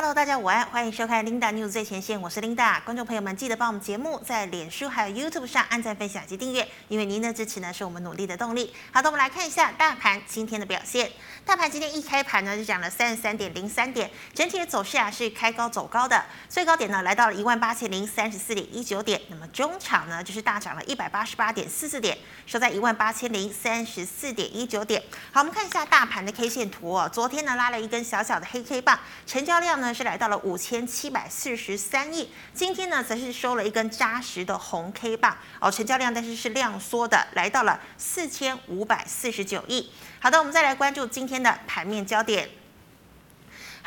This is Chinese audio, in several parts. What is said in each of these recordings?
Hello，大家午安，欢迎收看 Linda News 最前线，我是 Linda。观众朋友们，记得帮我们节目在脸书还有 YouTube 上按赞、分享及订阅，因为您的支持呢是我们努力的动力。好的，我们来看一下大盘今天的表现。大盘今天一开盘呢就涨了三十三点零三点，整体的走势啊是开高走高的，最高点呢来到了一万八千零三十四点一九点，那么中场呢就是大涨了一百八十八点四四点，收在一万八千零三十四点一九点。好，我们看一下大盘的 K 线图哦，昨天呢拉了一根小小的黑 K 棒，成交量呢是来到了五千七百四十三亿，今天呢则是收了一根扎实的红 K 棒哦，成交量但是是量缩的，来到了四千五百四十九亿。好的，我们再来关注今天的盘面焦点。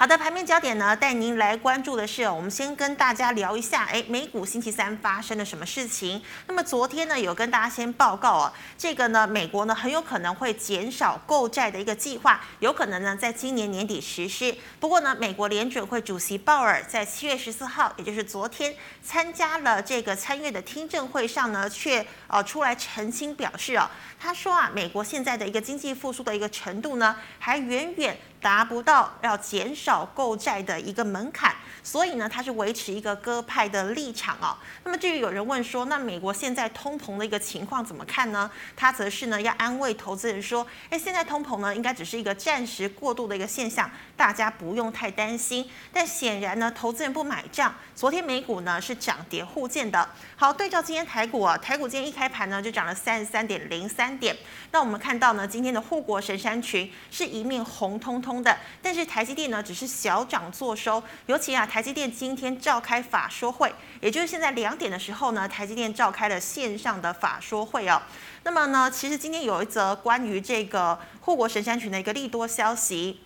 好的，盘面焦点呢，带您来关注的是，我们先跟大家聊一下，哎，美股星期三发生了什么事情？那么昨天呢，有跟大家先报告哦，这个呢，美国呢很有可能会减少购债的一个计划，有可能呢在今年年底实施。不过呢，美国联准会主席鲍尔在七月十四号，也就是昨天，参加了这个参议的听证会上呢，却呃出来澄清表示哦，他说啊，美国现在的一个经济复苏的一个程度呢，还远远。达不到要减少购债的一个门槛，所以呢，他是维持一个鸽派的立场哦。那么至于有人问说，那美国现在通膨的一个情况怎么看呢？他则是呢要安慰投资人说，哎，现在通膨呢应该只是一个暂时过渡的一个现象，大家不用太担心。但显然呢，投资人不买账。昨天美股呢是涨跌互见的。好，对照今天台股啊，台股今天一开盘呢就涨了三十三点零三点。那我们看到呢，今天的护国神山群是一面红彤彤。的，但是台积电呢，只是小涨作收。尤其啊，台积电今天召开法说会，也就是现在两点的时候呢，台积电召开了线上的法说会哦。那么呢，其实今天有一则关于这个护国神山群的一个利多消息。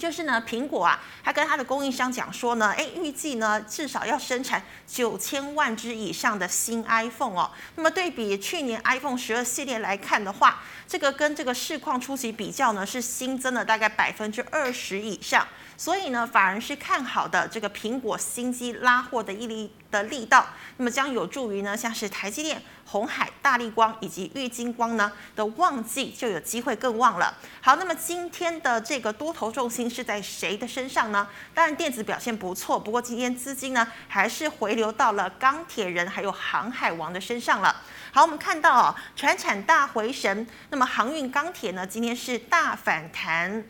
就是呢，苹果啊，他跟他的供应商讲说呢，哎，预计呢至少要生产九千万只以上的新 iPhone 哦。那么对比去年 iPhone 十二系列来看的话，这个跟这个市况初期比较呢，是新增了大概百分之二十以上。所以呢，反而是看好的这个苹果新机拉货的毅力的力道，那么将有助于呢，像是台积电、红海、大立光以及玉金光呢的旺季就有机会更旺了。好，那么今天的这个多头重心是在谁的身上呢？当然电子表现不错，不过今天资金呢还是回流到了钢铁人还有航海王的身上了。好，我们看到哦，传产大回神，那么航运钢铁呢今天是大反弹，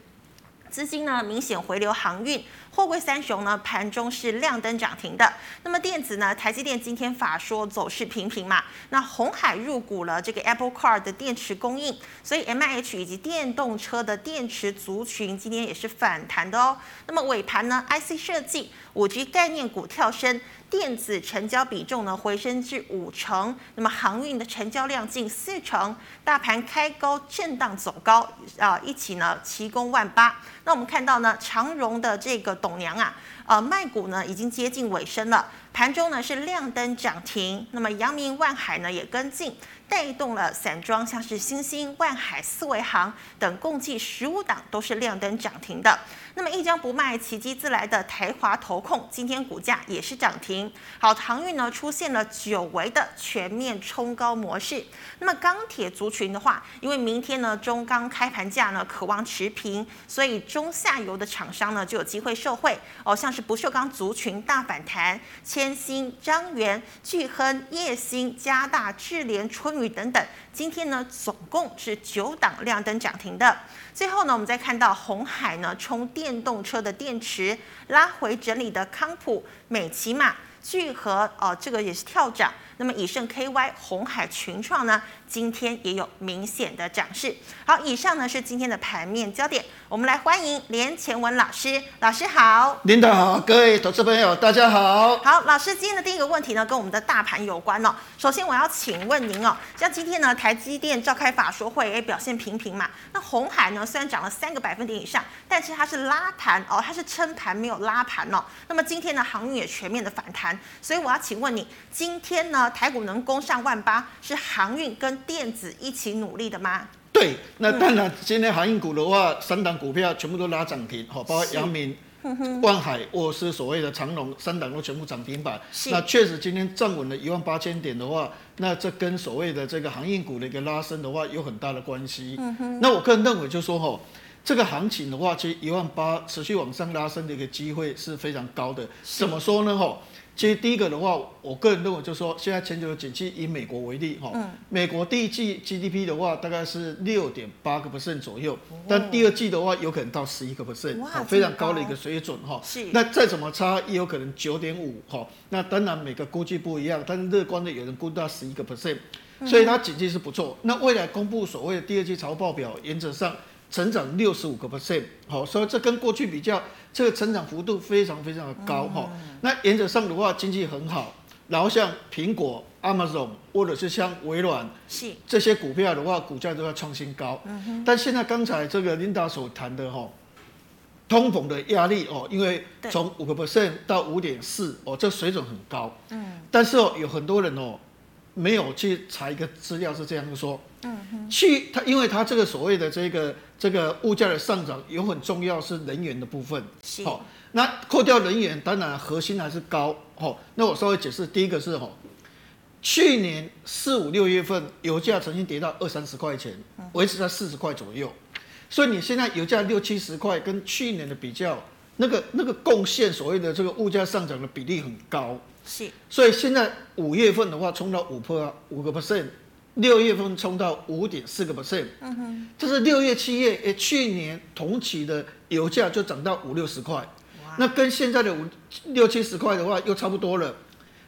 资金呢明显回流航运。货柜三雄呢，盘中是亮灯涨停的。那么电子呢，台积电今天法说走势平平嘛。那红海入股了这个 Apple Car 的电池供应，所以 MIH 以及电动车的电池族群今天也是反弹的哦。那么尾盘呢，IC 设计、五 G 概念股跳升。电子成交比重呢回升至五成，那么航运的成交量近四成，大盘开高震荡走高啊，一起呢齐攻万八。那我们看到呢长荣的这个董娘啊，呃卖股呢已经接近尾声了，盘中呢是亮灯涨停，那么阳明万海呢也跟进。带动了散装，像是新兴、万海、四维航等，共计十五档都是亮灯涨停的。那么一张不卖，奇迹自来的台华投控今天股价也是涨停。好，航运呢出现了久违的全面冲高模式。那么钢铁族群的话，因为明天呢中钢开盘价呢渴望持平，所以中下游的厂商呢就有机会受惠。哦，像是不锈钢族群大反弹，天星、张元、巨亨、烨兴、嘉大、智联、春雨等等，今天呢总共是九档亮灯涨停的。最后呢，我们再看到红海呢充电动车的电池拉回整理的康普、美琪玛、聚合哦，这个也是跳涨。那么以盛 KY、红海群创呢，今天也有明显的涨势。好，以上呢是今天的盘面焦点。我们来欢迎连前文老师，老师好。领导好，各位投资朋友大家好。好，老师今天的第一个问题呢，跟我们的大盘有关哦。首先我要请问您哦，像今天呢台积电召开法说会，哎表现平平嘛。那红海呢虽然涨了三个百分点以上，但是它是拉盘哦，它是撑盘没有拉盘哦。那么今天呢航运也全面的反弹，所以我要请问你，今天呢？台股能攻上万八，是航运跟电子一起努力的吗？对，那当然，今天航运股的话，三档股票全部都拉涨停，好，包括阳明、万海、沃斯，所谓的长隆，三档都全部涨停板。那确实今天站稳了一万八千点的话，那这跟所谓的这个航运股的一个拉升的话有很大的关系。那我个人认为就是说，哈，这个行情的话，其实一万八持续往上拉升的一个机会是非常高的。怎么说呢？哈。其实第一个的话，我个人认为就是说，现在全球的景气以美国为例，哈、嗯，美国第一季 GDP 的话大概是六点八个 percent 左右，哦、但第二季的话有可能到十一个 percent，非常高的一个水准，哈。是。那再怎么差，也有可能九点五，哈。那当然每个估计不一样，但是乐观的有人估到十一个 percent，所以它景气是不错。那未来公布所谓的第二季财报表，原则上。成长六十五个 percent，好，所以这跟过去比较，这个成长幅度非常非常的高哈。嗯、那原则上的话，经济很好，然后像苹果、Amazon 或者是像微软，是这些股票的话，股价都要创新高。嗯、哼但现在刚才这个 Linda 所谈的哈，通膨的压力哦，因为从五个 percent 到五点四哦，这水准很高。嗯。但是哦，有很多人哦。没有去查一个资料是这样说，嗯哼，去他，因为他这个所谓的这个这个物价的上涨有很重要是能源的部分，是，好，那扣掉能源，当然核心还是高，哦，那我稍微解释，第一个是哦，去年四五六月份油价曾经跌到二三十块钱，维持在四十块左右，所以你现在油价六七十块，跟去年的比较，那个那个贡献所谓的这个物价上涨的比例很高。是，所以现在五月份的话，冲到五%，五个 percent，六月份冲到五点四个 percent，嗯哼，这是六月、七月，诶，去年同期的油价就涨到五六十块，那跟现在的五六七十块的话又差不多了，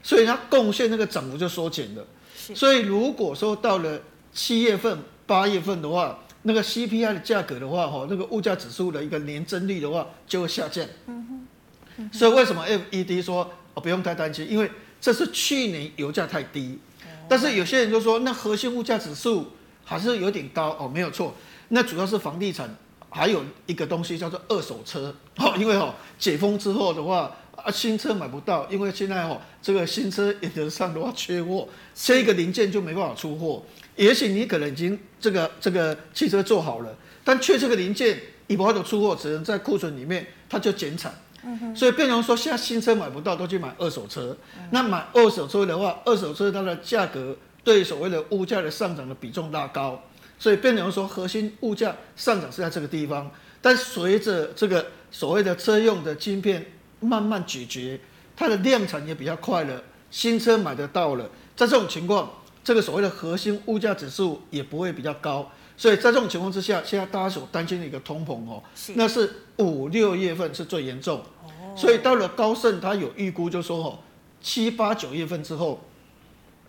所以它贡献那个涨幅就缩减了。所以如果说到了七月份、八月份的话，那个 CPI 的价格的话，哈，那个物价指数的一个年增率的话就会下降。嗯哼，嗯哼，所以为什么 FED 说？哦，不用太担心，因为这是去年油价太低，但是有些人就说那核心物价指数还是有点高哦，没有错，那主要是房地产，还有一个东西叫做二手车。哦，因为哦解封之后的话啊新车买不到，因为现在哦这个新车原则上的话缺货，这个零件就没办法出货，也许你可能已经这个这个汽车做好了，但缺这个零件，你不好出货，只能在库存里面它就减产。所以变成说，现在新车买不到，都去买二手车。那买二手车的话，二手车它的价格对所谓的物价的上涨的比重拉高，所以变成说，核心物价上涨是在这个地方。但随着这个所谓的车用的晶片慢慢解决，它的量产也比较快了，新车买得到了，在这种情况，这个所谓的核心物价指数也不会比较高。所以在这种情况之下，现在大家所担心的一个通膨哦，那是五六月份是最严重，哦、所以到了高盛，他有预估就说哦，七八九月份之后，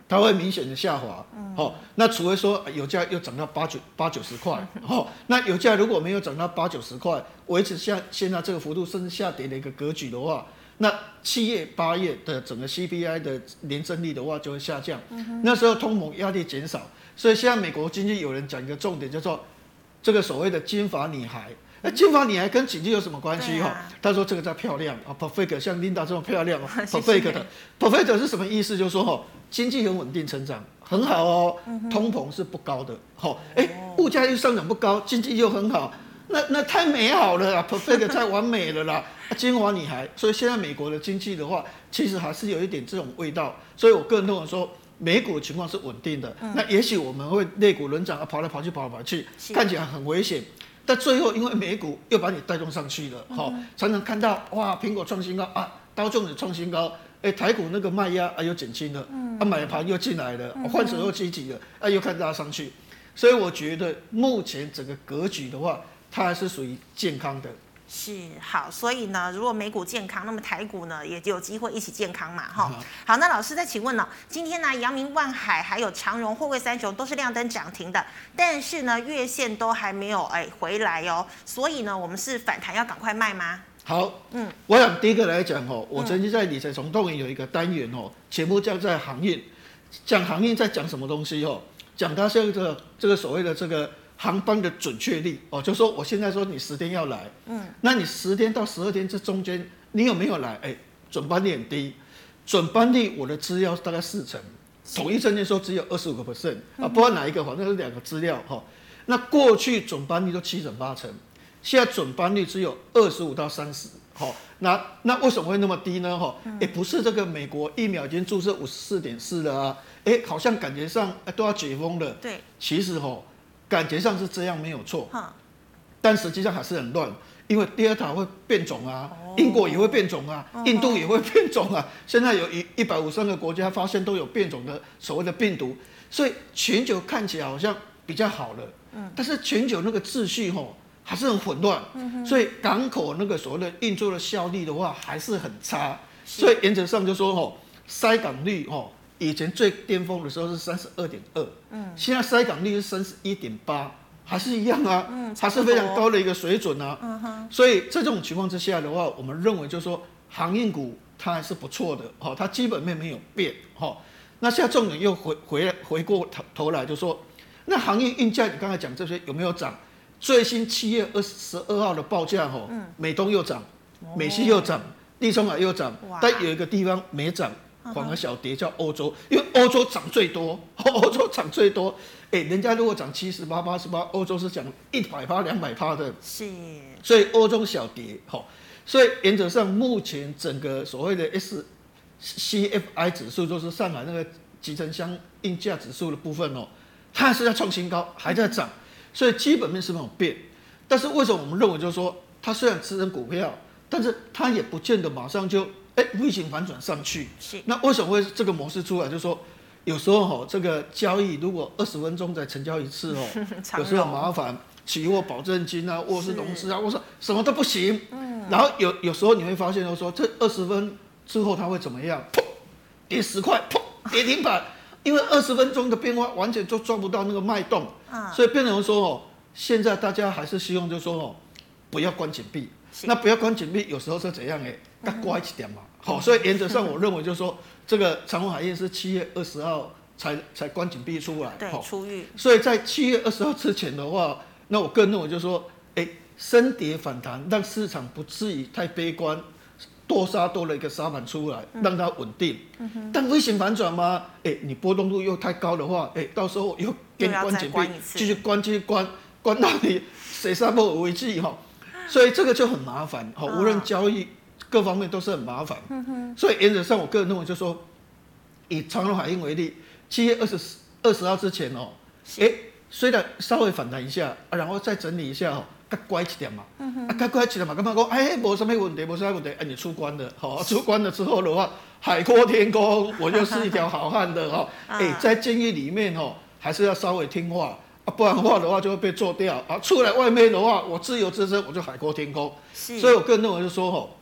它会明显的下滑，嗯、哦，那除非说油价又涨到八九八九十块，哦，那油价如果没有涨到八九十块，维持像现在这个幅度甚至下跌的一个格局的话，那七月八月的整个 CPI 的年增率的话就会下降，嗯、哼。那时候通膨压力减少。所以现在美国经济有人讲一个重点，叫做这个所谓的金发女孩。那金发女孩跟经济有什么关系？哈、啊，他说这个叫漂亮啊，perfect，像 Linda 这么漂亮 啊，perfect 的，perfect 是什么意思？就是说哈，经济很稳定成长，很好哦，通膨是不高的，好，哎，物价又上涨不高，经济又很好，那那太美好了啦，perfect 太完美了啦，金发女孩。所以现在美国的经济的话，其实还是有一点这种味道。所以我个人认为说。美股的情况是稳定的，嗯、那也许我们会类股轮涨啊，跑来跑去，跑来跑去，看起来很危险。但最后因为美股又把你带动上去了，哈、嗯，常常看到哇，苹果创新高啊，道琼斯创新高，哎、欸，台股那个卖压啊又减轻了，嗯、啊，买盘又进来了，换手又积极了，啊，又看大家上去。所以我觉得目前整个格局的话，它还是属于健康的。是好，所以呢，如果美股健康，那么台股呢也就有机会一起健康嘛，哈。好，那老师再请问呢，今天呢，阳明、万海还有长荣、货柜三雄都是亮灯涨停的，但是呢，月线都还没有哎回来哦，所以呢，我们是反弹要赶快卖吗？好，嗯，我想第一个来讲哦，我曾经在理财总动员有一个单元哦，节目叫在航运，讲航运在讲什么东西哦，讲它这个这个所谓的这个。航班的准确率哦，就说我现在说你十天要来，嗯，那你十天到十二天这中间你有没有来？哎，准班率很低，准班率我的资料大概四成，统一证件说只有二十五个 percent 啊，不知道哪一个，反正是两个资料哈。那过去准班率都七成八成，现在准班率只有二十五到三十，好，那那为什么会那么低呢？哈，也不是这个美国疫苗已经注射五十四点四了啊，哎，好像感觉上都要解封了，对，其实哈。感觉上是这样没有错，但实际上还是很乱，因为 Delta 会变种啊，英国也会变种啊，印度也会变种啊。现在有一一百五十三个国家发现都有变种的所谓的病毒，所以全球看起来好像比较好了，但是全球那个秩序吼还是很混乱，所以港口那个所谓的运作的效率的话还是很差，所以原则上就说吼，塞港率吼。以前最巅峰的时候是三十二点二，嗯，现在筛港率是三十一点八，还是一样啊，嗯，还是非常高的一个水准啊，嗯哼，所以在这种情况之下的话，我们认为就是说航运股它还是不错的，哈，它基本面没有变，哈，那现在重点又回回来回过头头来就说，那航运运价你刚才讲这些有没有涨？最新七月二十二号的报价，哈，美东又涨，美西又涨，地中海又涨，但有一个地方没涨。反而小跌叫欧洲，因为欧洲涨最多，欧洲涨最多。哎、欸，人家如果涨七十八、八十八，欧洲是涨一百趴、两百趴的。是。所以欧洲小跌，哈。所以原则上，目前整个所谓的 S C F I 指数，就是上海那个集成箱硬价指数的部分哦，它还是在创新高，还在涨。所以基本面是没有变。但是为什么我们认为就是说，它虽然支撑股票，但是它也不见得马上就。哎，V 型反转上去，是那为什么会这个模式出来？就是说，有时候哈，这个交易如果二十分钟再成交一次哦，有时候很麻烦，期货保证金啊，或是融资啊，我说什么都不行。嗯，然后有有时候你会发现，就是说这二十分之后它会怎么样？砰，跌十块，砰，跌停板，因为二十分钟的变化完全就抓不到那个脉动，所以变成说哦，现在大家还是希望就是说哦，不要关紧闭。那不要关紧闭，有时候是怎样哎？它乖一点嘛。好，所以原则上我认为就是说，这个长虹海运是七月二十号才才关紧闭出来。对，出狱。所以在七月二十号之前的话，那我个人认为就是说，哎，升跌反弹，让市场不至于太悲观，多杀多了一个杀盘出来，让它稳定。嗯、但危险反转吗？哎，你波动度又太高的话，哎，到时候又跟关紧闭，继续关，继续关，关到你 谁杀不为止哈。所以这个就很麻烦，好，无论交易各方面都是很麻烦。所以原则上，我个人认为就是说，以长荣海运为例，七月二十二十号之前哦，哎，虽然稍微反弹一下，然后再整理一下哦，该乖一点嘛，啊，该乖一点嘛，干嘛讲？哎，没什么问题，没什么问题，哎，你出关了，好，出关了之后的话，海阔天空，我就是一条好汉的哈。哎，在监狱里面哦，还是要稍微听话。啊，不然的话的话就会被做掉啊！出来外面的话，我自由之身，我就海阔天空。所以我个人认为就是说吼，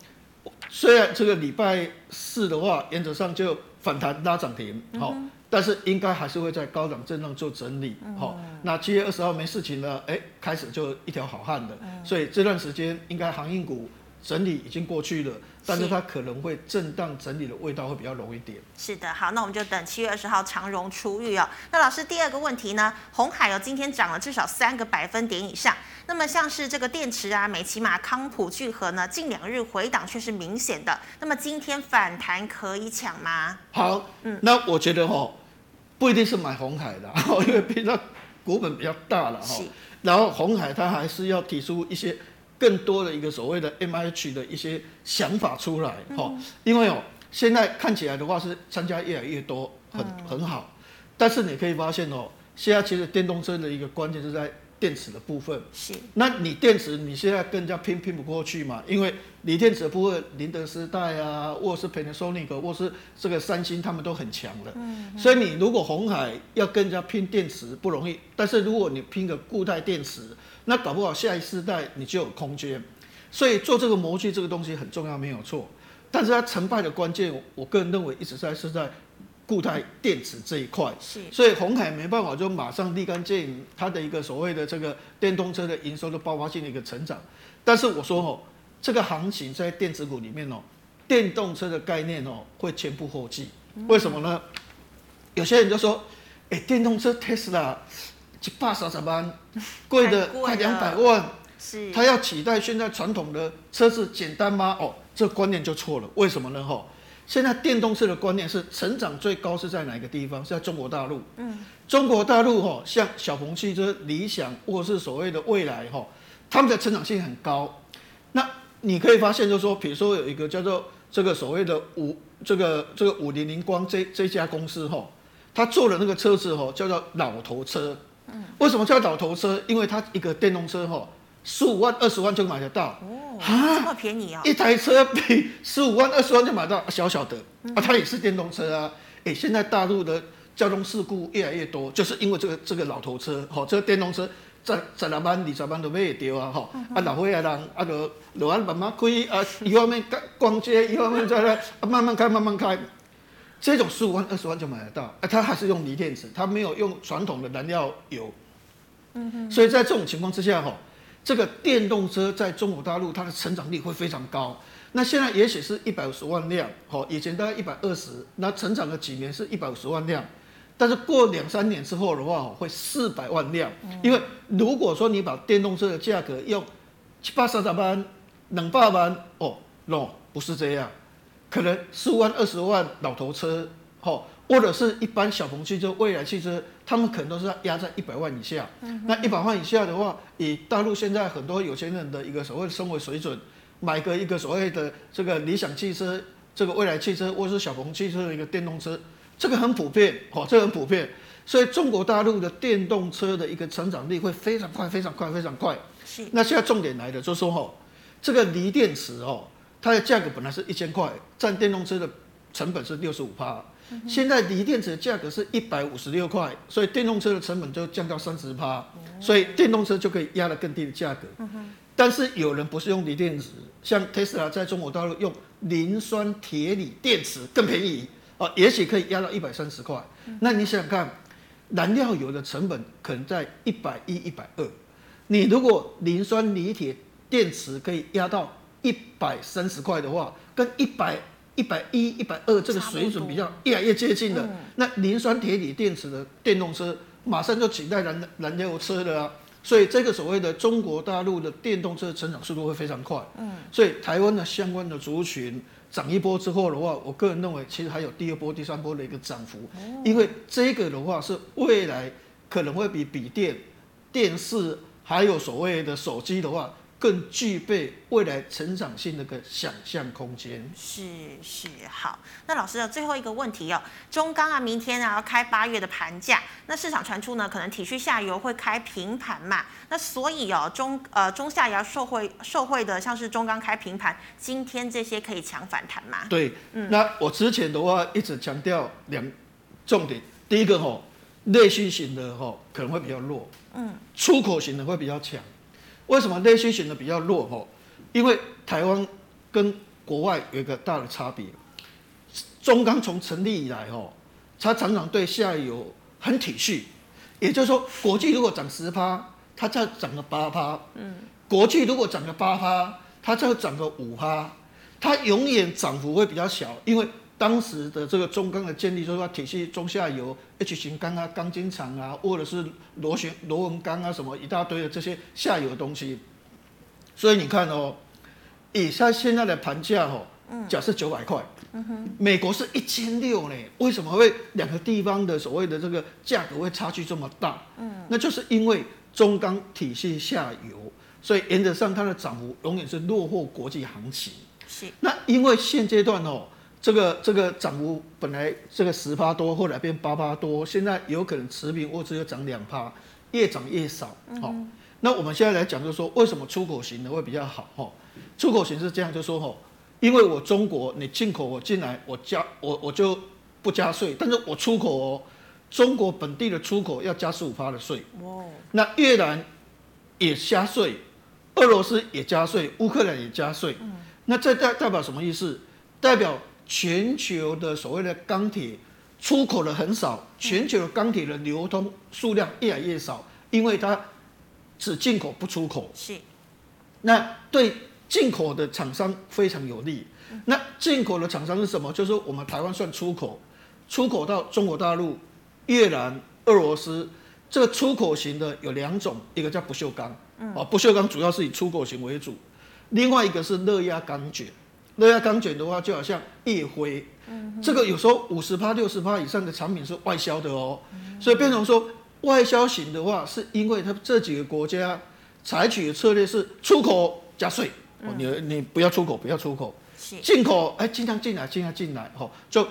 虽然这个礼拜四的话，原则上就反弹拉涨停，好、嗯，但是应该还是会在高档震荡做整理，好、嗯。那七月二十号没事情了，哎，开始就一条好汉的，嗯、所以这段时间应该航运股。整理已经过去了，但是它可能会震荡整理的味道会比较浓一点。是的，好，那我们就等七月二十号长荣出狱哦。那老师第二个问题呢？红海哦，今天涨了至少三个百分点以上。那么像是这个电池啊，美琪玛、康普、聚合呢，近两日回档却是明显的。那么今天反弹可以抢吗？好，嗯，那我觉得哈、哦，不一定是买红海的，因为毕竟股本比较大了哈。然后红海它还是要提出一些。更多的一个所谓的 M H 的一些想法出来，哈、嗯，因为哦，现在看起来的话是参加越来越多，很很好，但是你可以发现哦，现在其实电动车的一个关键是在。电池的部分是，那你电池你现在跟人家拼拼不过去嘛？因为锂电池的部分，宁德时代啊，或是 Panasonic，或是这个三星，他们都很强的。嗯，所以你如果红海要跟人家拼电池不容易，但是如果你拼个固态电池，那搞不好下一世代你就有空间。所以做这个模具这个东西很重要，没有错。但是它成败的关键，我个人认为一直在是在。固态电池这一块，是，所以红海没办法就马上立竿见影，它的一个所谓的这个电动车的营收的爆发性的一个成长。但是我说哦，这个行情在电子股里面哦，电动车的概念哦会前仆后继。为什么呢？有些人就说，哎，电动车 Tesla 一百三十万，贵的快两百万，是，它要取代现在传统的车子简单吗？哦，这观念就错了。为什么呢？哈。现在电动车的观念是成长最高是在哪个地方？是在中国大陆。嗯，中国大陆哈，像小鹏汽车、理想或是所谓的未来哈，他们的成长性很高。那你可以发现，就是说，比如说有一个叫做这个所谓的五这个这个五菱宏光这这家公司哈，他做的那个车子哈叫做老头车。嗯，为什么叫老头车？因为它一个电动车哈，十五万、二十万就买得到。哦，这么便宜啊！一台车比十五万、二十万就买到，小小的啊，它也是电动车啊。哎，现在大陆的交通事故越来越多，就是因为这个这个老头车，吼，这个电动车在十来万、二十万都买得到啊，吼。啊，老岁仔人啊，就就安慢慢开啊，一方面逛街，一方面在那啊慢慢开，慢慢开。这种十五万、二十万就买得到，啊，它还是用锂电池，它没有用传统的燃料油。嗯哼。所以在这种情况之下，哈，这个电动车在中国大陆它的成长力会非常高。那现在也许是一百五十万辆，好，以前大概一百二十，那成长了几年是一百五十万辆，但是过两三年之后的话，会四百万辆。因为如果说你把电动车的价格用七八十万、两百万，哦，no，不是这样。可能十五万、二十万老头车，吼，或者是一般小鹏汽车、蔚来汽车，他们可能都是压在一百万以下。嗯、那一百万以下的话，以大陆现在很多有钱人的一个所谓的生活水准，买个一个所谓的这个理想汽车、这个蔚来汽车，或者是小鹏汽车的一个电动车，这个很普遍，吼，这个很普遍。所以中国大陆的电动车的一个成长力会非常快、非常快、非常快。是。那现在重点来了，就是说吼，这个锂电池哦。它的价格本来是一千块，占电动车的成本是六十五趴，现在锂电池的价格是一百五十六块，所以电动车的成本就降到三十趴，所以电动车就可以压了更低的价格。但是有人不是用锂电池，像特斯拉在中国大陆用磷酸铁锂电池更便宜啊，也许可以压到一百三十块。那你想想看，燃料油的成本可能在一百一、一百二，你如果磷酸锂铁电池可以压到。一百三十块的话，跟一百一百一一百二这个水准比较越来越接近了。那磷酸铁锂电池的电动车马上就取代燃燃油车了啊！所以这个所谓的中国大陆的电动车成长速度会非常快。嗯，所以台湾的相关的族群涨一波之后的话，我个人认为其实还有第二波、第三波的一个涨幅，因为这个的话是未来可能会比笔电、电视还有所谓的手机的话。更具备未来成长性的个想象空间。是是好，那老师的最后一个问题哦，中钢啊，明天啊要开八月的盘价，那市场传出呢，可能体恤下游会开平盘嘛，那所以哦中呃中下游受惠受惠的，像是中钢开平盘，今天这些可以强反弹吗？对，嗯，那我之前的话一直强调两重点，第一个吼，内需型的吼可能会比较弱，嗯，出口型的会比较强。为什么内需型的比较弱？吼，因为台湾跟国外有一个大的差别。中钢从成立以来，吼，它常常对下游很体恤。也就是说，国际如果涨十趴，它再涨个八趴。嗯。国际如果涨个八趴，它再涨个五趴。它永远涨幅会比较小，因为当时的这个中钢的建立，就是说体系中下游 H 型钢啊、钢筋厂啊，或者是螺旋螺纹钢啊，什么一大堆的这些下游的东西。所以你看哦，以它现在的盘价哦，假设九百块，美国是一千六呢，为什么会两个地方的所谓的这个价格会差距这么大？嗯，那就是因为中钢体系下游，所以原则上它的涨幅永远是落后国际行情。是，那因为现阶段哦。这个这个涨幅本来这个十趴多，后来变八趴多，现在有可能持平或者又涨两趴，越涨越少。好、那我们现在来讲，就是说为什么出口型的会比较好？哈、哦，出口型是这样，就是说哈，因为我中国你进口我进来，我加我我就不加税，但是我出口哦，中国本地的出口要加十五趴的税。哦，那越南也加税，俄罗斯也加税，乌克兰也加税。嗯，那这代代表什么意思？代表全球的所谓的钢铁出口的很少，全球的钢铁的流通数量越来越少，因为它只进口不出口。是，那对进口的厂商非常有利。那进口的厂商是什么？就是我们台湾算出口，出口到中国大陆、越南、俄罗斯，这个出口型的有两种，一个叫不锈钢，啊，不锈钢主要是以出口型为主，另外一个是热压钢卷。热压钢卷的话，就好像夜辉，这个有时候五十趴、六十趴以上的产品是外销的哦，所以变成说外销型的话，是因为它这几个国家采取的策略是出口加税，你你不要出口，不要出口，进口哎尽量进来，尽量进来，吼，就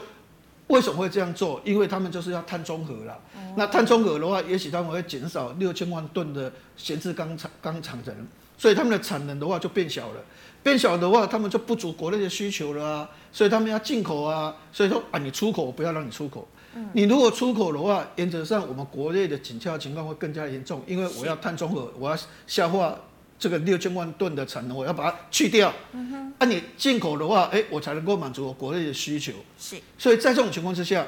为什么会这样做？因为他们就是要碳中和了。那碳中和的话，也许他们会减少六千万吨的闲置钢厂钢厂人。所以他们的产能的话就变小了，变小的话，他们就不足国内的需求了啊，所以他们要进口啊，所以说啊，你出口我不要让你出口，嗯，你如果出口的话，原则上我们国内的紧俏情况会更加严重，因为我要碳中和，我要消化这个六千万吨的产能，我要把它去掉，嗯哼，啊，你进口的话，哎，我才能够满足我国内的需求，是，所以在这种情况之下，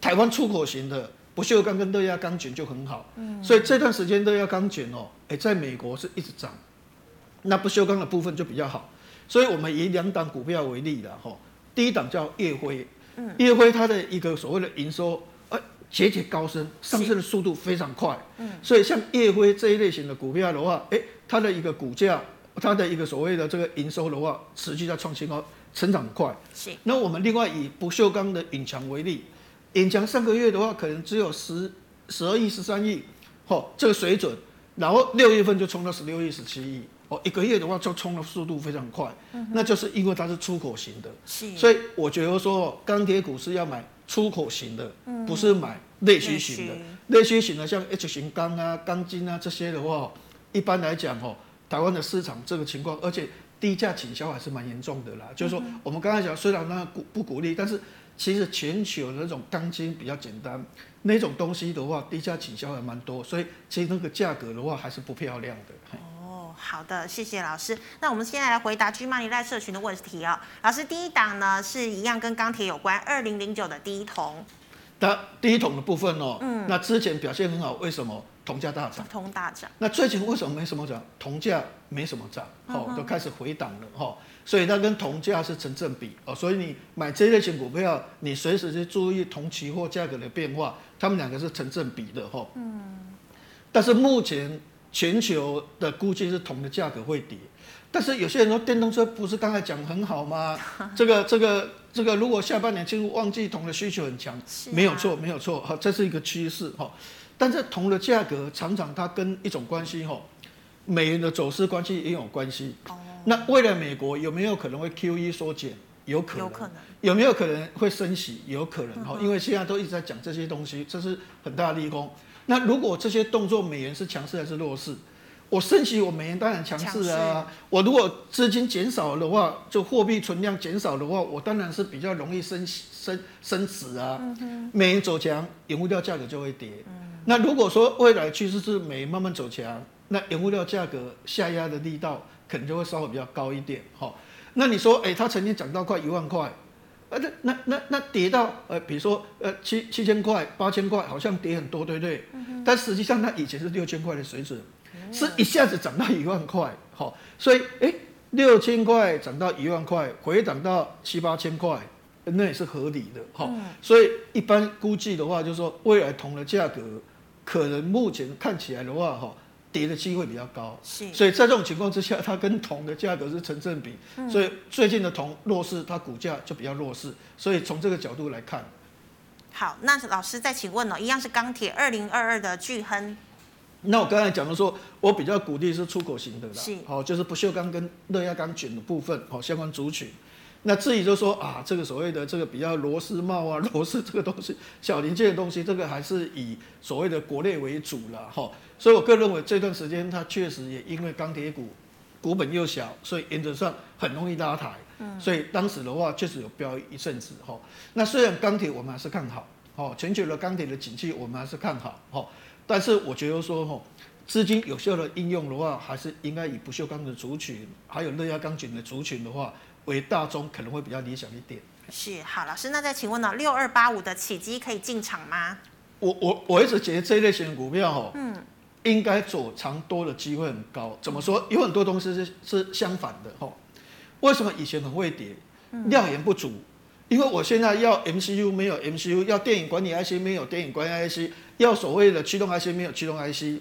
台湾出口型的。不锈钢跟热轧钢卷就很好，嗯，所以这段时间热轧钢卷哦，哎，在美国是一直涨，那不锈钢的部分就比较好，所以我们以两档股票为例的哈，第一档叫夜辉，嗯，烨辉它的一个所谓的营收，呃，节节高升，上升的速度非常快，嗯，所以像夜辉这一类型的股票的话，哎，它的一个股价，它的一个所谓的这个营收的话，持续在创新高，成长快，是。那我们另外以不锈钢的隐强为例。隐强上个月的话，可能只有十十二亿、十三亿，哦，这个水准，然后六月份就冲到十六亿、十七亿，哦，一个月的话就冲的速度非常快，嗯、那就是因为它是出口型的，是，所以我觉得说钢铁股是要买出口型的，嗯、不是买内需型的，内需。型的像 H 型钢啊、钢筋啊这些的话，一般来讲哦，台湾的市场这个情况，而且低价倾销还是蛮严重的啦，嗯、就是说我们刚才讲，虽然那鼓不鼓励，但是。其实全球的那种钢筋比较简单，那种东西的话，低价倾销还蛮多，所以其实那个价格的话还是不漂亮的。哦，好的，谢谢老师。那我们现在来回答 GMoney 赖社群的问题哦。老师，第一档呢是一样跟钢铁有关，二零零九的第一铜。它第一桶的部分哦，嗯，那之前表现很好，为什么？铜价大涨，铜大涨。那最近为什么没什么涨？铜价没什么涨，好、哦，都开始回档了哈、哦。所以它跟铜价是成正比哦。所以你买这类型股票，你随时去注意铜期货价格的变化，它们两个是成正比的哈。哦、嗯。但是目前全球的估计是铜的价格会跌，但是有些人说电动车不是刚才讲很好吗？这个这个这个，如果下半年进入旺季，铜的需求很强，啊、没有错，没有错哈，这是一个趋势哈。但是铜的价格常常它跟一种关系哈，美元的走势关系也有关系。哦。那未来美国有没有可能会 QE 缩减？有可能。有可能。有没有可能会升息？有可能哈，因为现在都一直在讲这些东西，这是很大的利空。那如果这些动作，美元是强势还是弱势？我升息，我美元当然强势啊。我如果资金减少的话，就货币存量减少的话，我当然是比较容易升升升值啊。美元走强，原物料价格就会跌。那如果说未来趋势是美元慢慢走强，那原物料价格下压的力道可能就会稍微比较高一点，哈。那你说，哎、欸，它曾经涨到快一万块，那那那那跌到呃，比如说呃七七千块、八千块，好像跌很多，对不对？嗯、但实际上它以前是六千块的水准，嗯、是一下子涨到一万块，好，所以哎，六千块涨到一万块，回涨到七八千块。那也是合理的哈，嗯、所以一般估计的话，就是说未来铜的价格可能目前看起来的话，哈，跌的机会比较高。是，所以在这种情况之下，它跟铜的价格是成正比。嗯、所以最近的铜弱势，它股价就比较弱势。所以从这个角度来看，好，那老师再请问哦，一样是钢铁二零二二的巨亨。那我刚才讲的说，我比较鼓励是出口型的啦，是，好，就是不锈钢跟热轧钢卷的部分，好，相关族群。那至于就说啊，这个所谓的这个比较螺丝帽啊，螺丝这个东西，小零件的东西，这个还是以所谓的国内为主了哈。所以我个人认为这段时间它确实也因为钢铁股股本又小，所以原则上很容易拉抬。嗯。所以当时的话确实有飙一阵子哈。那虽然钢铁我们还是看好，哦，全球的钢铁的景气我们还是看好，哈。但是我觉得说哈，资金有效的应用的话，还是应该以不锈钢的族群，还有热轧钢卷的族群的话。为大宗可能会比较理想一点。是，好，老师，那再请问呢？六二八五的起基可以进场吗？我我我一直觉得这一类型的股票哈，嗯，应该走长多的机会很高。怎么说？有很多东西是是相反的哈。为什么以前很会跌？量源不足。因为我现在要 MCU 没有 MCU，要电影管理 IC 没有电影管理 IC，要所谓的驱动 IC 没有驱动 IC。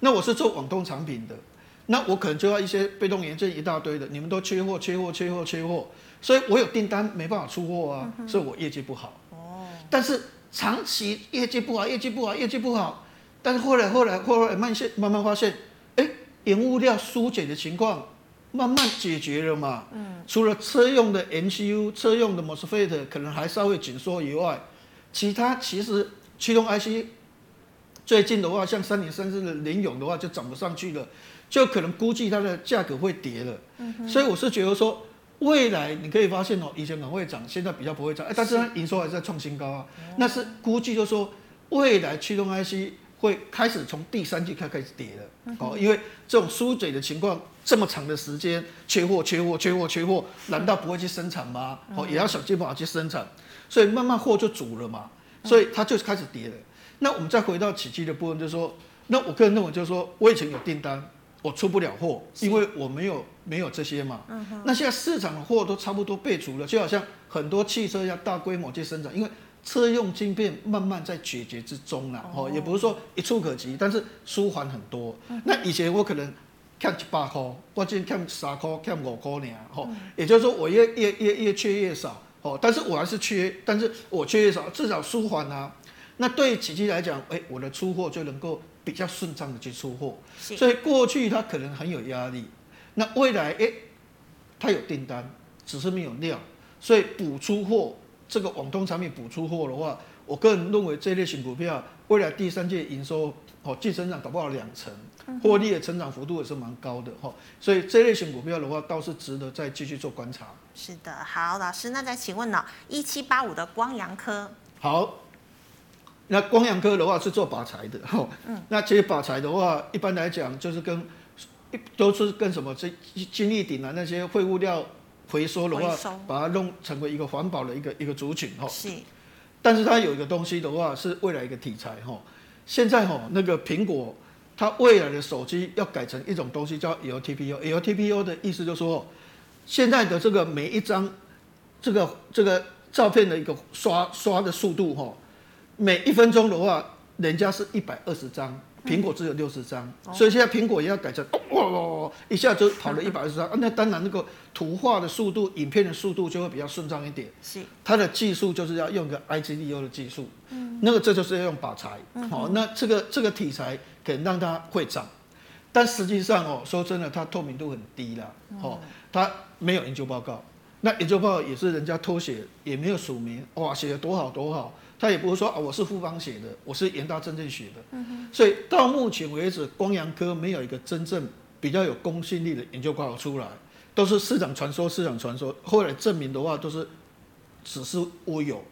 那我是做网通产品的。那我可能就要一些被动元件一大堆的，你们都缺货、缺货、缺货、缺货，所以我有订单没办法出货啊，所以我业绩不好。哦。但是长期业绩不好，业绩不好，业绩不好，但是后来、后来、后来慢些慢慢发现，哎，原物料疏解的情况慢慢解决了嘛。嗯。除了车用的 MCU、车用的 MOSFET 可能还稍微紧缩以外，其他其实驱动 IC 最近的话，像三零三四的联咏的话就涨不上去了，就可能估计它的价格会跌了。嗯、所以我是觉得说，未来你可以发现哦，以前可能会涨，现在比较不会涨，哎，但是它营收还是在创新高啊。是那是估计就是说，未来驱动 IC 会开始从第三季开开始跌了。哦、因为这种输嘴的情况这么长的时间，缺货、缺货、缺货、缺货，难道不会去生产吗？哦、嗯，也要想尽办法去生产，所以慢慢货就足了嘛，所以它就开始跌了。那我们再回到起基的部分，就是说，那我个人认为就是说，我以前有订单，我出不了货，因为我没有没有这些嘛。嗯。那现在市场的货都差不多备足了，就好像很多汽车要大规模去生产，因为车用晶片慢慢在解决之中了，哦，也不是说一触可及，但是舒缓很多。那以前我可能看一百块，我今天欠三块，看五块呢，吼，也就是说我越越越越缺越少，哦，但是我还是缺，但是我缺越少，至少舒缓啊。那对奇迹来讲，哎，我的出货就能够比较顺畅的去出货，所以过去它可能很有压力，那未来哎，它有订单，只是没有量，所以补出货这个网通产品补出货的话，我个人认为这类型股票未来第三季营收哦，净增长搞不好两成，获利的成长幅度也是蛮高的哈，所以这类型股票的话倒是值得再继续做观察。是的，好，老师，那再请问呢，一七八五的光阳科，好。那光阳科的话是做靶材的，哈，嗯，那其实靶材的话，一般来讲就是跟，都是跟什么这金立鼎啊那些废物料回收的话，把它弄成为一个环保的一个一个族群，哈，是。但是它有一个东西的话是未来一个题材，哈，现在哈那个苹果，它未来的手机要改成一种东西叫 LTPO，LTPO 的意思就是说，现在的这个每一张这个这个照片的一个刷刷的速度，哈。每一分钟的话，人家是一百二十张，苹果只有六十张，嗯、所以现在苹果也要改成，哇，一下就跑了一百二十张，那当然那个图画的速度、影片的速度就会比较顺畅一点。是，它的技术就是要用个 IGDO 的技术，嗯，那个这就是要用靶材，好、那这个这个题材可能让它会涨，但实际上哦，说真的，它透明度很低啦，哦，它没有研究报告，那研究报告也是人家偷写，也没有署名，哇，写的多好多好。他也不会说啊，我是富邦写的，我是研大真正写的，嗯、哼所以到目前为止，光阳科没有一个真正比较有公信力的研究报告出来，都是市场传说，市场传说，后来证明的话都是只是乌有。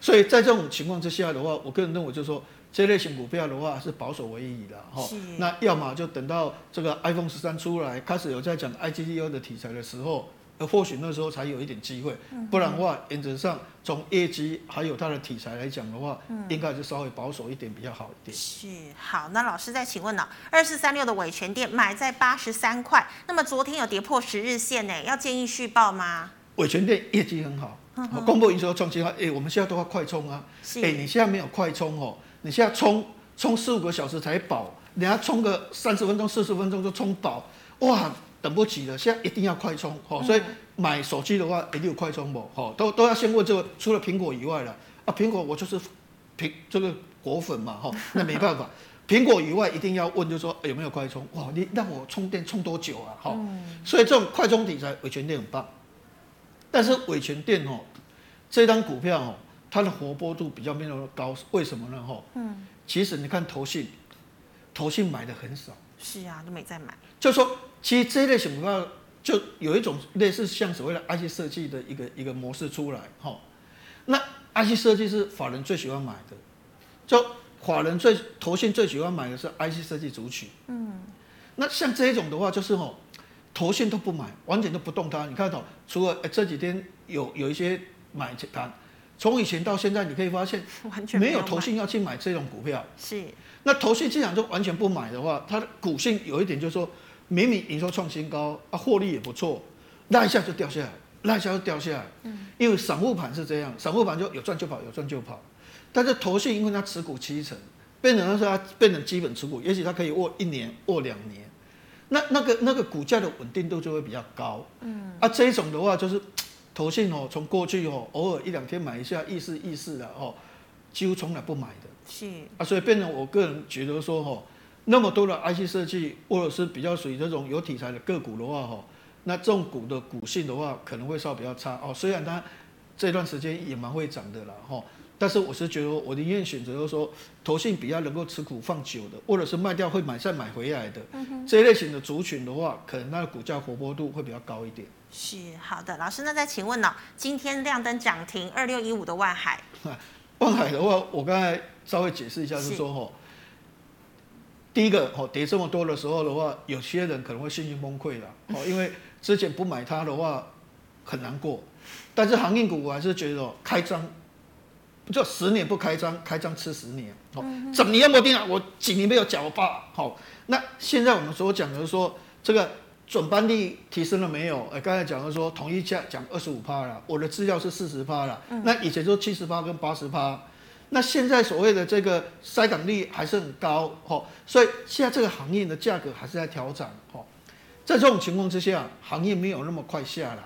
所以在这种情况之下的话，我个人认为就是说，这类型股票的话是保守为宜的哈。是那要么就等到这个 iPhone 十三出来，开始有在讲 IGDO 的题材的时候。或许那时候才有一点机会，不然的话，原则上从业绩还有它的题材来讲的话，嗯、应该是稍微保守一点比较好一点。是好，那老师再请问呢？二四三六的伟权店买在八十三块，那么昨天有跌破十日线呢，要建议续报吗？伟权店业绩很好，嗯、公布营收创新高，哎，我们现在都要快充啊，是哎，你现在没有快充哦，你现在充充四五个小时才饱，你要充个三十分钟、四十分钟就充饱，哇！等不及了，现在一定要快充，哦，所以买手机的话一定有快充不？好，都都要先问这个，除了苹果以外了啊，苹果我就是苹这个果粉嘛，哈，那没办法，苹果以外一定要问，就是说有没有快充？哇，你让我充电充多久啊？好，所以这种快充题材伟诠电很棒，但是伟诠电哦，这张股票哦，它的活泼度比较没有那么高，为什么呢？哈，嗯，其实你看投信，投信买的很少，是啊，都没在买，就说。其实这一类型股票就有一种类似像所谓的 IC 设计的一个一个模式出来，哈。那 IC 设计是法人最喜欢买的，就法人最投信最喜欢买的是 IC 设计族群。嗯。那像这一种的话，就是哦，投信都不买，完全都不动它。你看到除了这几天有有一些买它，从以前到现在，你可以发现 完全没有投信要去买这种股票。是。那投信既然就完全不买的话，它的股性有一点就是说。明明营收创新高啊，获利也不错，那一下就掉下来，那一下就掉下来。嗯，因为散户盘是这样，散户盘就有赚就跑，有赚就跑。但是投信因为它持股七成，变成说它变成基本持股，也许它可以握一年、握两年，那那个那个股价的稳定度就会比较高。嗯，啊，这一种的话就是投信哦，从过去哦，偶尔一两天买一下，意思意思的哦，几乎从来不买的。是啊，所以变成我个人觉得说哦。那么多的 IC 设计，或者是比较属于这种有题材的个股的话，哈，那这种股的股性的话，可能会稍微比较差哦。虽然它这段时间也蛮会涨的啦，哈，但是我是觉得我宁愿选择就是说，投信比较能够持股放久的，或者是卖掉会买再买回来的，嗯、这一类型的族群的话，可能它的股价活泼度会比较高一点。是好的，老师，那再请问呢、哦？今天亮灯涨停二六一五的万海，万海的话，我刚才稍微解释一下，就是说哈，第一个哦，跌这么多的时候的话，有些人可能会信心崩溃了哦，因为之前不买它的话很难过，但是航运股我还是觉得开张。就十年不开张，开张吃十年。哦，怎么你要没定啊？我几年没有缴吧？好，那现在我们所讲的是说，这个准班率提升了没有？哎，刚才讲的说统一价讲二十五趴了，我的资料是四十趴了。那以前说七十趴跟八十趴，那现在所谓的这个塞港率还是很高。哦，所以现在这个行业的价格还是在调整。哦，在这种情况之下，行业没有那么快下来。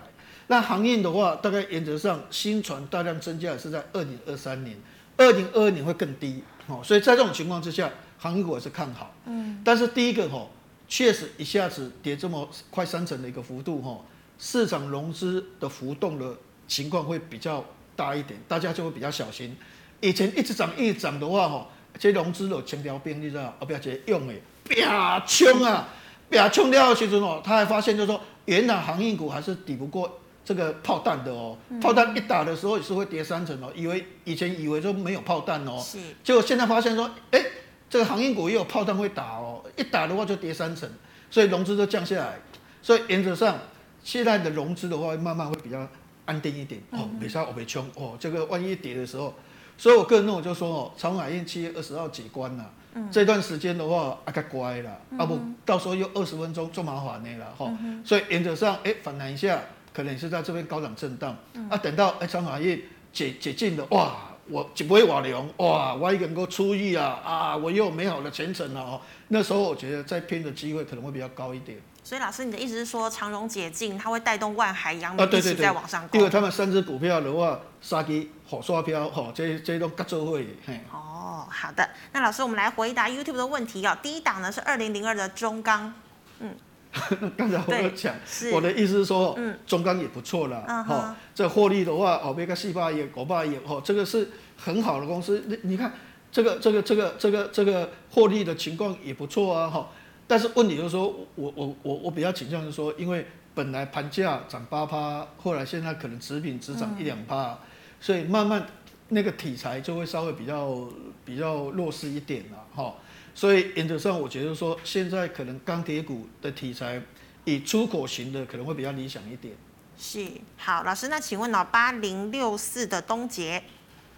那行业的话，大概原则上新船大量增加是在二零二三年，二零二二年会更低，哦，所以在这种情况之下，行业股也是看好。嗯，但是第一个哈，确实一下子跌这么快三成的一个幅度哈，市场融资的浮动的情况会比较大一点，大家就会比较小心。以前一直涨一直涨的话哈，这融资有千条兵，你知道，要直接用诶，啪冲啊，啪冲掉其实哦，他还发现就是说，原来航运股还是抵不过。这个炮弹的哦，炮弹一打的时候也是会跌三成哦。以为以前以为说没有炮弹哦，是，结果现在发现说，哎，这个航运股也有炮弹会打哦，一打的话就跌三成，所以融资都降下来。所以原则上，现在的融资的话，慢慢会比较安定一点哦，没啥我没冲哦。这个万一跌的时候，所以我个人认为就说哦，长海燕七月二十号解关了，嗯、这段时间的话啊较乖了，嗯、啊不到时候又二十分钟做麻烦的了哈。嗯、所以原则上，哎，反弹一下。可能是在这边高涨震荡，嗯、啊，等到哎长海燕解解禁的，哇，我就不会瓦流，哇，我一个人够出狱啊，啊，我又有美好的前程了哦。那时候我觉得再拼的机会可能会比较高一点。所以老师，你的意思是说，长荣解禁，它会带动万海、阳明一起在往上。因为他们三只股票的话，杀鸡火刷票，吼，这这都各做会。哦，好的，那老师，我们来回答 YouTube 的问题哦。第一档呢是二零零二的中钢，嗯。刚才我有讲，我的意思是说，嗯、中钢也不错了，哈、嗯哦，这获利的话，哦，别个四八亿、五八亿，哦，这个是很好的公司。你你看，这个这个这个这个这个获利的情况也不错啊，哈、哦。但是问题就是说，我我我我比较倾向是说，因为本来盘价涨八趴，后来现在可能持平只涨一两趴，嗯、所以慢慢那个题材就会稍微比较比较弱势一点了，哈、哦。所以原则上，我觉得说现在可能钢铁股的题材以出口型的可能会比较理想一点。是，好，老师，那请问呢？八零六四的东杰，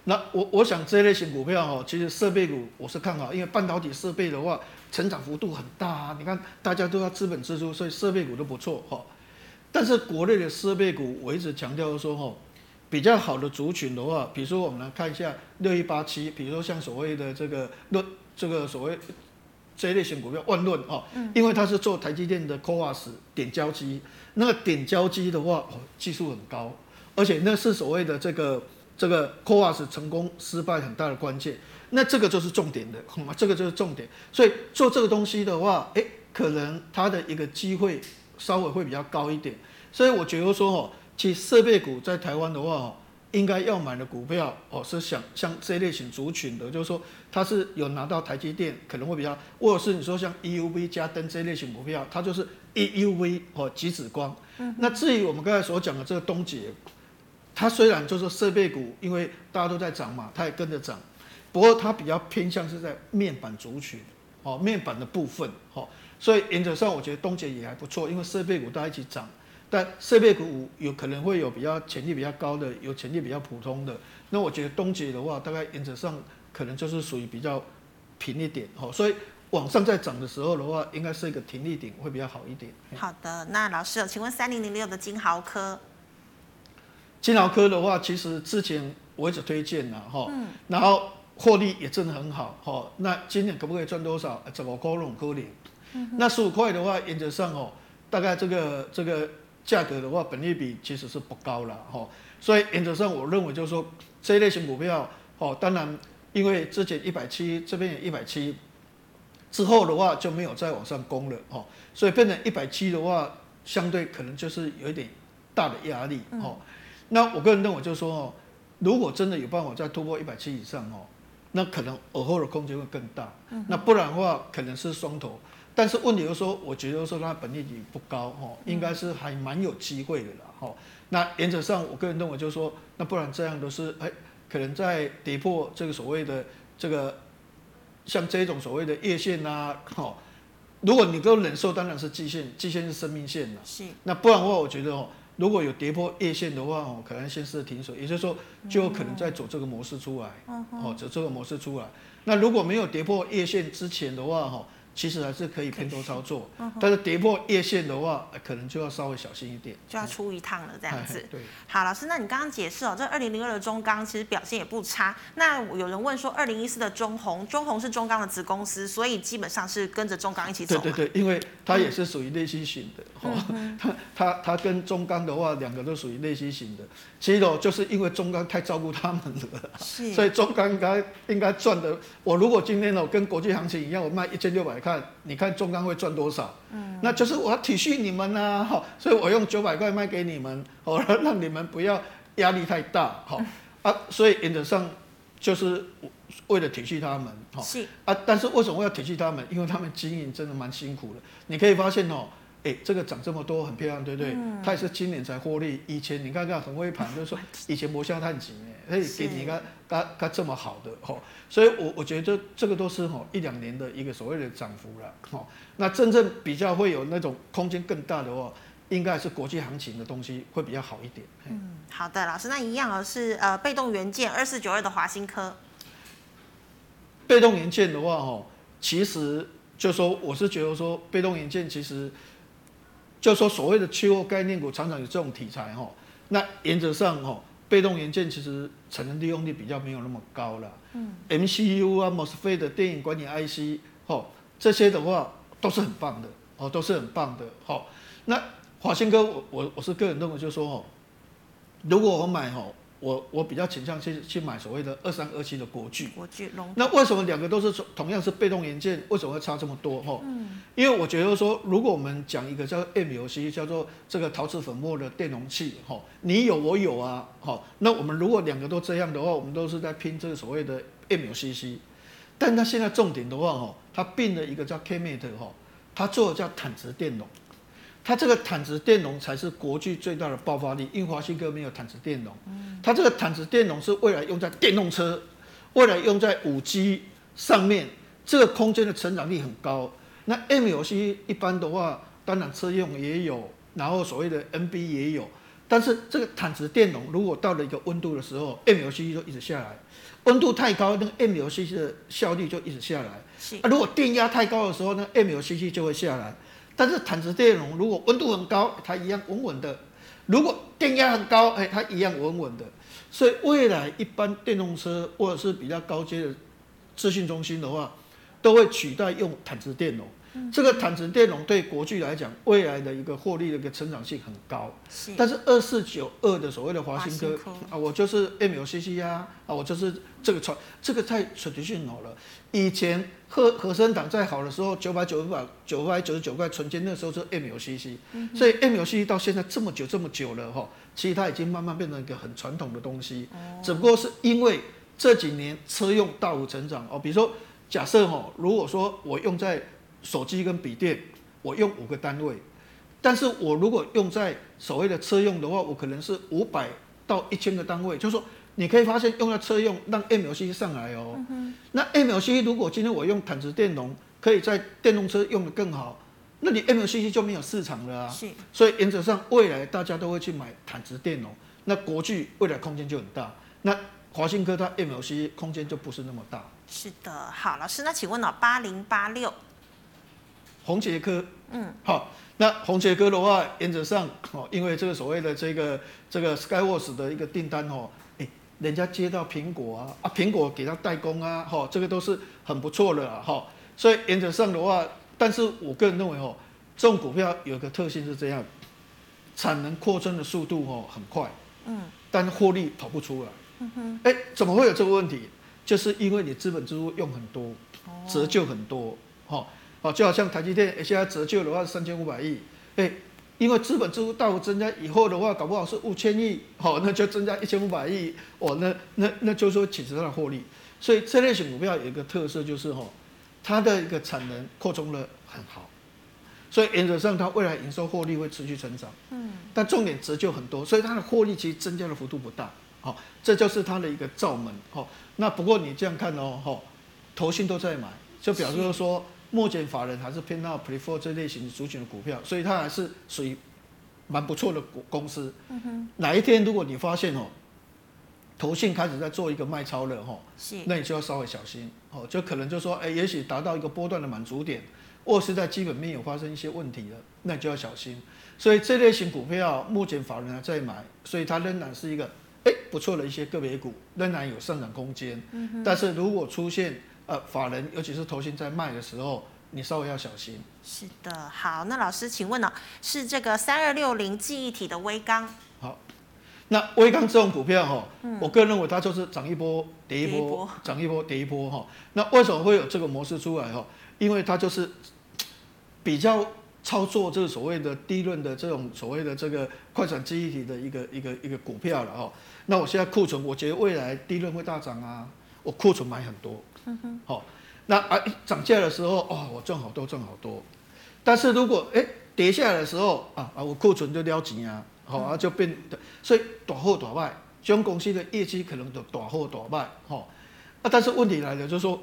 那我我想这类型股票哈，其实设备股我是看好，因为半导体设备的话，成长幅度很大啊。你看大家都要资本支出，所以设备股都不错哈。但是国内的设备股，我一直强调说哈，比较好的族群的话，比如说我们来看一下六一八七，比如说像所谓的这个论这个所谓这一类型股票万润哦，因为它是做台积电的 CoWoS 点胶机，那个点胶机的话，哦，技术很高，而且那是所谓的这个这个 CoWoS 成功失败很大的关键，那这个就是重点的，好吗？这个就是重点，所以做这个东西的话，哎，可能它的一个机会稍微会比较高一点，所以我觉得说哦，其实设备股在台湾的话哦。应该要买的股票哦，是想像这类型族群的，就是说它是有拿到台积电，可能会比较，或者是你说像 EUV 加灯这类型股票，它就是 EUV 哦，极紫光。嗯、那至于我们刚才所讲的这个东杰，它虽然就是设备股，因为大家都在涨嘛，它也跟着涨，不过它比较偏向是在面板族群哦，面板的部分哦，所以原则上我觉得东杰也还不错，因为设备股大家一起涨。但设备股有可能会有比较潜力比较高的，有潜力比较普通的。那我觉得东杰的话，大概原则上可能就是属于比较平一点，哦，所以往上再涨的时候的话，应该是一个停利点会比较好一点。好的，那老师，请问三零零六的金豪科？金豪科的话，其实之前我一直推荐了哈，嗯、然后获利也真的很好，哈。那今年可不可以赚多少？怎么高龙科林？嗯、哼那十五块的话，原则上哦，大概这个这个。价格的话，本利比其实是不高了哈，所以原则上我认为就是说这一类型股票，哦，当然因为之前一百七，这边也一百七，之后的话就没有再往上攻了哦，所以变成一百七的话，相对可能就是有一点大的压力哦。那我个人认为就是说哦，如果真的有办法再突破一百七以上哦，那可能耳后的空间会更大。那不然的话，可能是双头。但是问题就是说，我觉得说它本益比不高哦，应该是还蛮有机会的啦哈。那原则上，我个人认为就是说，那不然这样都是哎，可能在跌破这个所谓的这个像这种所谓的月线啊，哈，如果你都忍受，当然是季线，季线是生命线了。是。那不然的话，我觉得哦，如果有跌破月线的话哦，可能先是停损，也就是说，就有可能再走这个模式出来，哦，走这个模式出来。那如果没有跌破月线之前的话哈。其实还是可以偏多操作，嗯、但是跌破月线的话，可能就要稍微小心一点，就要出一趟了这样子。对，好，老师，那你刚刚解释哦，这二零零二的中钢其实表现也不差。那有人问说，二零一四的中红，中红是中钢的子公司，所以基本上是跟着中钢一起走。对对对，因为它也是属于内心型的，哈、嗯，它它它跟中钢的话，两个都属于内心型的。其实哦，就是因为中钢太照顾他们了，所以中钢应该应该赚的。我如果今天哦跟国际行情一样，我卖一千六百。块，你看中钢会赚多少？嗯，那就是我要体恤你们呐，哈，所以我用九百块卖给你们，好，让你们不要压力太大，好啊，所以原则上就是为了体恤他们，哈，是啊，但是为什么我要体恤他们？因为他们经营真的蛮辛苦的，你可以发现哦。哎、欸，这个涨这么多，很漂亮，对不对？嗯、它也是今年才获利。以前你看看很会盘，就是说 以前磨下探井哎，可以给你看，它它这么好的吼，所以我我觉得这个都是吼一两年的一个所谓的涨幅了吼。那真正比较会有那种空间更大的话，应该是国际行情的东西会比较好一点。嗯，好的，老师，那一样哦是呃被动元件二四九二的华新科。被动元件的话哦，其实就说我是觉得说被动元件其实。就说所谓的期货概念股常常有这种题材哈，那原则上哈，被动元件其实产能利用率比较没有那么高了。嗯，MCU 啊，MOSFET 的电影管理 IC 哈，这些的话都是很棒的哦，都是很棒的好。那华兴哥，我我我是个人认为就是说哈，如果我买哈。我我比较倾向去去买所谓的二三二七的国巨，国巨龙。那为什么两个都是同样是被动元件，为什么会差这么多？哈，嗯，因为我觉得说，如果我们讲一个叫 MLC，叫做这个陶瓷粉末的电容器，哈，你有我有啊，好，那我们如果两个都这样的话，我们都是在拼这个所谓的 MLCC，但它现在重点的话，哈，它并了一个叫 KMAT，哈，它做的叫坦直电容。它这个毯子电容才是国际最大的爆发力，因为华新科没有毯子电容。它这个毯子电容是未来用在电动车，未来用在五 G 上面，这个空间的成长力很高。那 MLC 一般的话，当然车用也有，然后所谓的 NB 也有，但是这个毯子电容如果到了一个温度的时候，MLC 就一直下来，温度太高，那个 MLC 的效率就一直下来。是啊，如果电压太高的时候，那 MLC 就会下来。但是坦直电容如果温度很高，它一样稳稳的；如果电压很高，哎，它一样稳稳的。所以未来一般电动车或者是比较高阶的资讯中心的话，都会取代用坦直电容。这个坦直电容对国巨来讲，未来的一个获利的一个成长性很高。是。但是二四九二的所谓的华新科啊，我就是 MLCC 啊，啊，我就是这个传，这个太 traditional 了。以前和和生党在好的时候，九百九十块、九百九十九块纯金，那时候是 MLCC，嗯。所以 MLCC 到现在这么久这么久了哈，其实它已经慢慢变成一个很传统的东西。哦。只不过是因为这几年车用大幅成长哦，比如说假设哈，如果说我用在手机跟笔电，我用五个单位，但是我如果用在所谓的车用的话，我可能是五百到一千个单位。就是说，你可以发现用在车用，让 MLC 上来哦。嗯、那 MLC 如果今天我用坦直电容，可以在电动车用的更好，那你 MLC 就没有市场了啊。是。所以原则上，未来大家都会去买坦直电容，那国巨未来空间就很大。那华新科它 MLC 空间就不是那么大。是的，好，老师，那请问呢、哦，八零八六。红杰科，嗯，好，那红杰科的话，原则上，哦，因为这个所谓的这个这个 Skyworks 的一个订单，哦，哎，人家接到苹果啊，啊，苹果给他代工啊，哈，这个都是很不错的啊，哈，所以原则上的话，但是我个人认为，哦，这种股票有个特性是这样，产能扩张的速度，哦，很快，嗯，但是获利跑不出来，嗯哼，哎，怎么会有这个问题？就是因为你资本支出用很多，折旧很多，哈。哦，就好像台积电现在折旧的话是三千五百亿，哎，因为资本支出大幅增加以后的话，搞不好是五千亿，好，那就增加一千五百亿，哦，那那那就是说其实它的获利。所以这类型股票有一个特色就是哈，它的一个产能扩充的很好，所以原则上它未来营收获利会持续成长。嗯，但重点折旧很多，所以它的获利其实增加的幅度不大。好，这就是它的一个罩门。好，那不过你这样看哦，哈，投信都在买，就表示说。目前法人还是偏好 prefer 这类型族群的股票，所以它还是属于蛮不错的股公司。哪一天如果你发现哦，投信开始在做一个卖超了哈，是，那你就要稍微小心哦，就可能就说，哎，也许达到一个波段的满足点，或是在基本面有发生一些问题了，那你就要小心。所以这类型股票目前法人还在买，所以它仍然是一个哎不错的一些个别股，仍然有上涨空间。但是如果出现呃，法人尤其是投信在卖的时候，你稍微要小心。是的，好，那老师，请问呢、哦，是这个三二六零记忆体的微刚？好，那微刚这种股票哈、哦，嗯、我个人认为它就是涨一波跌一波，涨一波跌一波哈、哦。那为什么会有这个模式出来哈？因为它就是比较操作这个所谓的低论的这种所谓的这个快闪记忆体的一个一个一个股票了哦。那我现在库存，我觉得未来低论会大涨啊，我库存买很多。嗯哼，好，那啊涨价的时候，哦，我赚好多赚好多，但是如果哎跌下来的时候，啊啊我库存就撩紧啊，好啊就变，所以大好大坏，这种公司的业绩可能都大好大坏，哈，啊但是问题来了，就是说，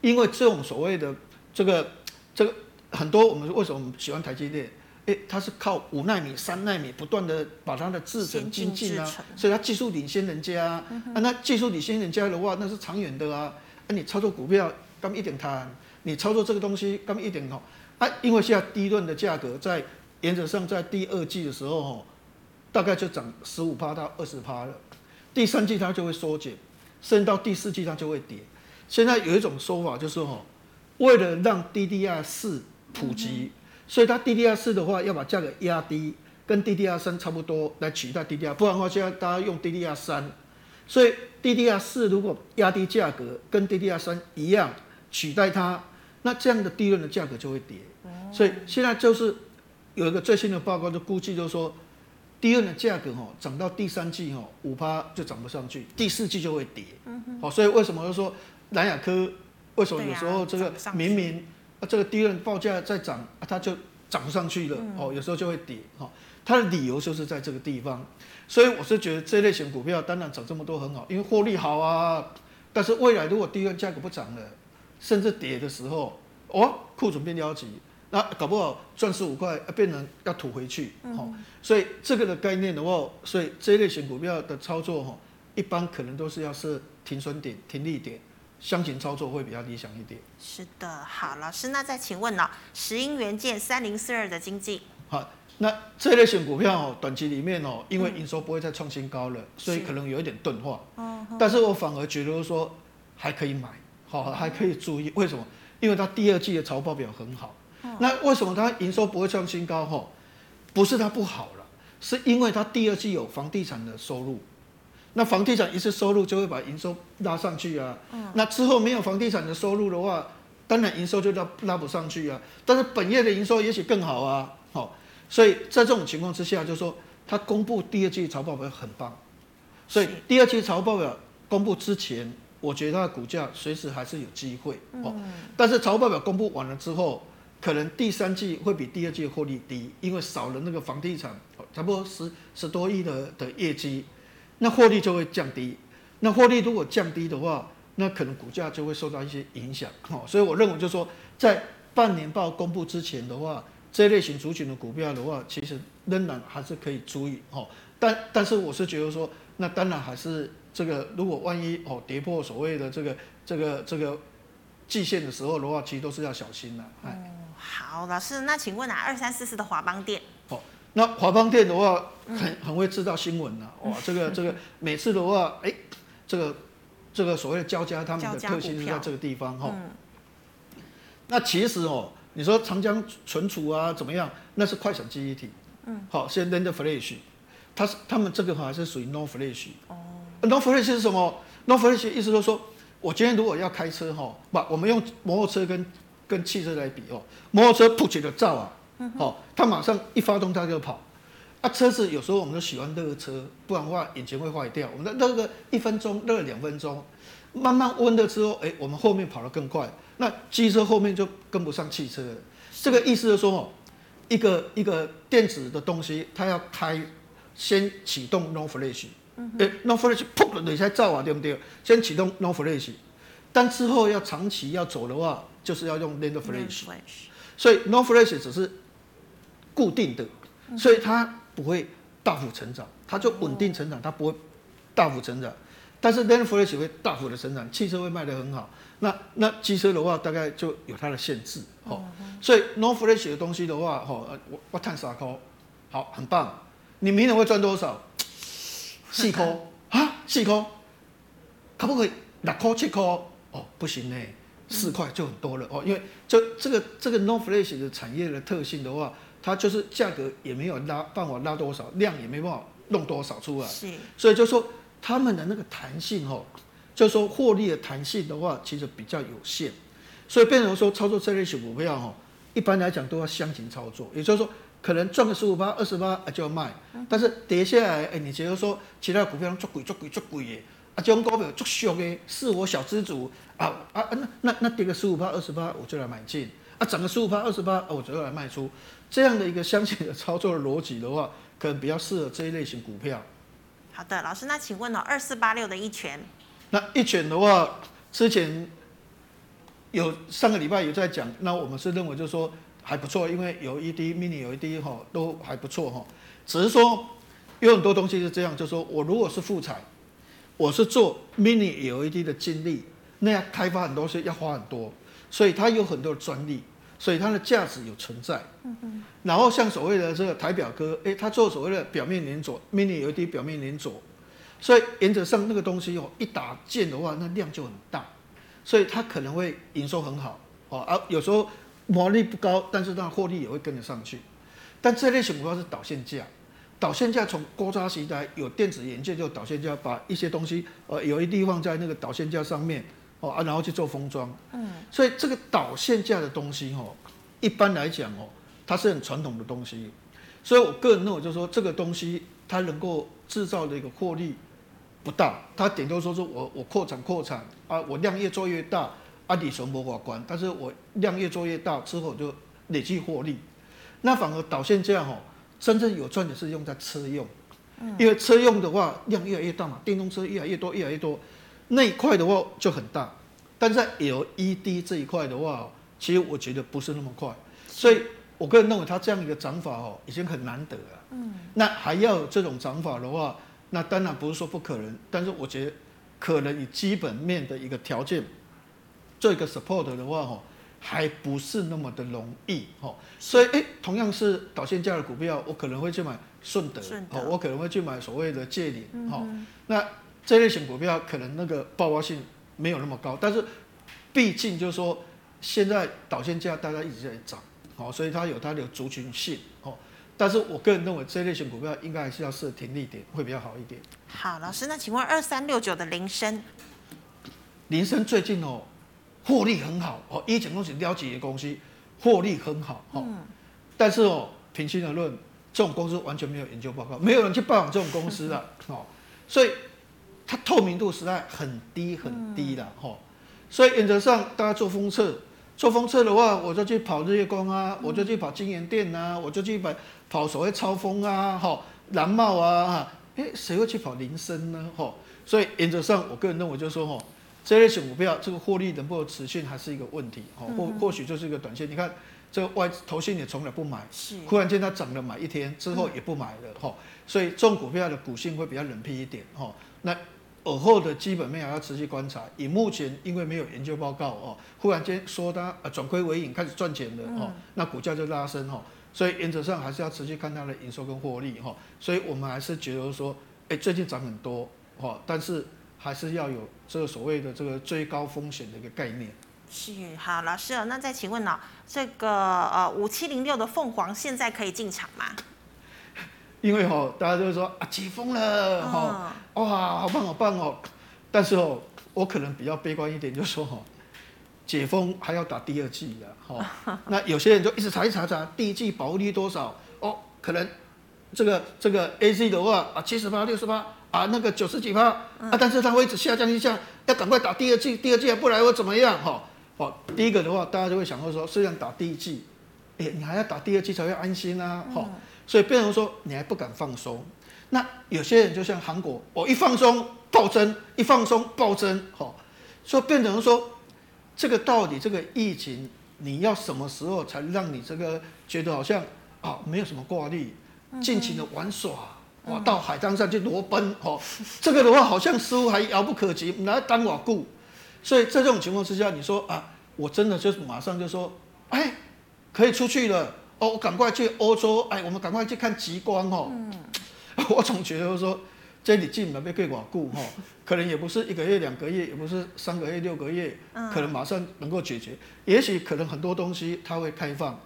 因为这种所谓的这个这个很多我们为什么喜欢台积电？哎，它是靠五纳米、三纳米不断的把它的制程精进啊，所以它技术领先人家啊，嗯、啊那技术领先人家的话，那是长远的啊。那、啊、你操作股票，干一点摊？你操作这个东西，干一点哦？啊，因为现在低润的价格在原则上在第二季的时候哦，大概就涨十五趴到二十趴了。第三季它就会缩减，甚至到第四季它就会跌。现在有一种说法就是哦，为了让 DDR 四普及，嗯、所以它 DDR 四的话要把价格压低，跟 DDR 三差不多来取代 DDR，不然的话现在大家用 DDR 三。所以 DDR 四如果压低价格，跟 DDR 三一样取代它，那这样的低润的价格就会跌。所以现在就是有一个最新的报告，就估计就是说，低润的价格哈涨到第三季哈五趴就涨不上去，第四季就会跌。好，所以为什么就说南亚科为什么有时候这个明明啊这个低润报价在涨啊，它就涨不上去了？哦，有时候就会跌。哈，它的理由就是在这个地方。所以我是觉得这类型股票当然涨这么多很好，因为获利好啊。但是未来如果低润价格不涨了，甚至跌的时候，哦，库存变焦急，那搞不好赚十五块变成要吐回去。哦，所以这个的概念的话，所以这类型股票的操作哈，一般可能都是要设停损点、停利点，箱型操作会比较理想一点。是的，好，老师，那再请问呢，石英元件三零四二的经济。好。那这类型股票哦，短期里面哦，因为营收不会再创新高了，嗯、所以可能有一点钝化。是但是我反而觉得说还可以买，好，还可以注意。为什么？因为它第二季的财报表很好。嗯、那为什么它营收不会创新高？哈，不是它不好了，是因为它第二季有房地产的收入。那房地产一次收入就会把营收拉上去啊。嗯、那之后没有房地产的收入的话，当然营收就拉拉不上去啊。但是本业的营收也许更好啊。好。所以在这种情况之下，就是说他公布第二季财报表很棒，所以第二季财报表公布之前，我觉得它的股价随时还是有机会哦。但是财报表公布完了之后，可能第三季会比第二季获利低，因为少了那个房地产，差不多十十多亿的的业绩，那获利就会降低。那获利如果降低的话，那可能股价就会受到一些影响哦。所以我认为就是说，在半年报公布之前的话。这类型族群的股票的话，其实仍然还是可以注意哦。但但是我是觉得说，那当然还是这个，如果万一哦跌破所谓的这个这个这个季线的时候的话，其实都是要小心的。哦，好，老师，那请问啊，二三四四的华邦电？哦，那华邦电的话，很很会制造新闻的哇，这个这个 每次的话，哎，这个这个所谓的交加，他们的特性是在这个地方哈。嗯。那其实哦。你说长江存储啊怎么样？那是快闪记忆体。嗯。好，现在 NAND Flash，它是他们这个还是属于 NOR Flash。哦。NOR Flash 是什么？NOR Flash 意思就是说，我今天如果要开车哈，把我们用摩托车跟跟汽车来比哦，摩托车普及的照啊，好，它马上一发动它就跑。啊，车子有时候我们都喜欢热车，不然的话引擎会坏掉。我们热个一分钟，热两分钟，慢慢温了之后，哎，我们后面跑得更快。那机车后面就跟不上汽车了。这个意思就是说，哦，一个一个电子的东西，它要开，先启动 NOR flash，哎，NOR flash，砰的一下照啊，对不对？先启动 NOR flash，但之后要长期要走的话，就是要用 land flash。所以 NOR flash 只是固定的，所以它不会大幅成长，它就稳定成长，它不会大幅成长。但是 NAND flash 会大幅的成长，汽车会卖得很好。那那机车的话，大概就有它的限制，哦。所以 NOR flash 的东西的话，哦，我我探三块，好，很棒。你明年会赚多少？四块啊，四块，可不可以六块七块？哦，不行呢，四块就很多了哦。因为这这个这个 NOR flash 的产业的特性的话，它就是价格也没有拉办法拉多少，量也没办法弄多少出来。是，所以就说他们的那个弹性哦。就是说获利的弹性的话，其实比较有限，所以变成说操作这类型股票哈，一般来讲都要箱型操作，也就是说可能赚个十五趴、二十八就要卖，但是跌下来，哎，你觉得说其他股票做贵、做贵、做贵的，啊，这种股票做俗的，是我小资主。啊啊，那那那跌个十五趴、二十八，我就来买进，啊，涨个十五趴、二十八，我就来卖出，这样的一个箱型的操作的逻辑的话，可能比较适合这一类型股票。好的，老师，那请问哦，二四八六的一拳。那一卷的话，之前有上个礼拜有在讲，那我们是认为就是说还不错，因为有一滴 mini 有一滴哈都还不错哈，只是说有很多东西是这样，就是说我如果是富采，我是做 mini 有一滴的精力，那样开发很多东西要花很多，所以它有很多的专利，所以它的价值有存在。然后像所谓的这个台表哥，诶，他做所谓的表面连锁 mini 有一滴表面连锁。所以原则上那个东西哦，一打件的话，那量就很大，所以它可能会营收很好哦，啊有时候毛利不高，但是它获利也会跟得上去。但这类型股票是导线架，导线架从高渣时代有电子元件就导线架，把一些东西呃有一地方在那个导线架上面哦啊，然后去做封装。嗯。所以这个导线架的东西哦，一般来讲哦，它是很传统的东西，所以我个人认为就是说这个东西它能够制造的一个获利。不大，他顶多说是我我扩产扩产啊，我量越做越大，阿里什么法关？但是我量越做越大之后就累计获利，那反而导线这样哦，真正有赚的是用在车用，因为车用的话量越来越大嘛，电动车越来越多越来越多，那一块的话就很大，但在 LED 这一块的话，其实我觉得不是那么快，所以我个人认为它这样一个涨法哦，已经很难得了，嗯，那还要有这种涨法的话。那当然不是说不可能，但是我觉得可能以基本面的一个条件做一个 support 的话，哈，还不是那么的容易，哈。所以，诶，同样是导线价的股票，我可能会去买顺德，哦，我可能会去买所谓的借领，哈。那这类型股票可能那个爆发性没有那么高，但是毕竟就是说现在导线价大家一直在涨，好，所以它有它的族群性，哦。但是我个人认为，这类型股票应该还是要设停利点，会比较好一点。好，老师，那请问二三六九的铃声，铃声最近哦，获利很好哦，一前公司了解的公司，获利很好哦。嗯、但是哦，平心而论，这种公司完全没有研究报告，没有人去拜访这种公司的 哦，所以它透明度实在很低很低的哦。所以原则上，大家做封测。做风车的话，我就去跑日月光啊，我就去跑金元店啊，我就去跑跑所谓超风啊，哈，蓝帽啊，哎，谁会去跑林森呢？哈，所以原则上，我个人认为就是说，哈，这类型股票这个获利能不能持续还是一个问题，哈，或或许就是一个短线。你看这个外投信也从来不买，是，忽然间它涨了买一天之后也不买了，哈，所以这种股票的股性会比较冷僻一点，哈，那。尔后的基本面还要持续观察。以目前因为没有研究报告哦，忽然间说它啊转亏为盈开始赚钱了哦，那股价就拉升哈。所以原则上还是要持续看它的营收跟获利哈。所以我们还是觉得说，哎，最近涨很多哦，但是还是要有这个所谓的这个最高风险的一个概念。是，好，老师哦，那再请问呢，这个呃五七零六的凤凰现在可以进场吗？因为吼，大家都说啊解封了，哈，哇，好棒好棒哦！但是哦，我可能比较悲观一点，就是说哈，解封还要打第二剂的，哈。那有些人就一直查一查查，第一剂保护率多少？哦，可能这个这个 AZ 的话啊，七十八、六十八啊，那个九十几趴啊，但是它会一直下降一下，要赶快打第二剂，第二剂还不来我怎么样？哈，好，第一个的话，大家就会想到说，虽然打第一剂，哎，你还要打第二剂才会安心啊，哈，所以变成说你还不敢放松。那有些人就像韩国，我一放松暴增，一放松暴增，哈，所以变成说。这个到底这个疫情，你要什么时候才让你这个觉得好像啊没有什么挂虑，尽情的玩耍，哇，到海滩上去裸奔，哦，这个的话好像似乎还遥不可及，来当我顾。所以在这种情况之下，你说啊，我真的就是马上就说，哎，可以出去了，哦，我赶快去欧洲，哎，我们赶快去看极光哦。我总觉得说。这里进门被被寡顾哈，可能也不是一个月两个月，也不是三个月六个月，可能马上能够解决。也许可能很多东西它会开放。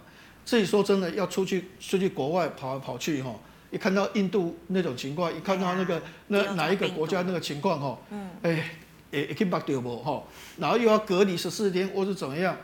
自己说真的，要出去出去国外跑来跑去哈，一看到印度那种情况，一看到那个那哪一个国家那个情况哈，哎，也也可以把掉不哈，然后又要隔离十四天或是怎么样，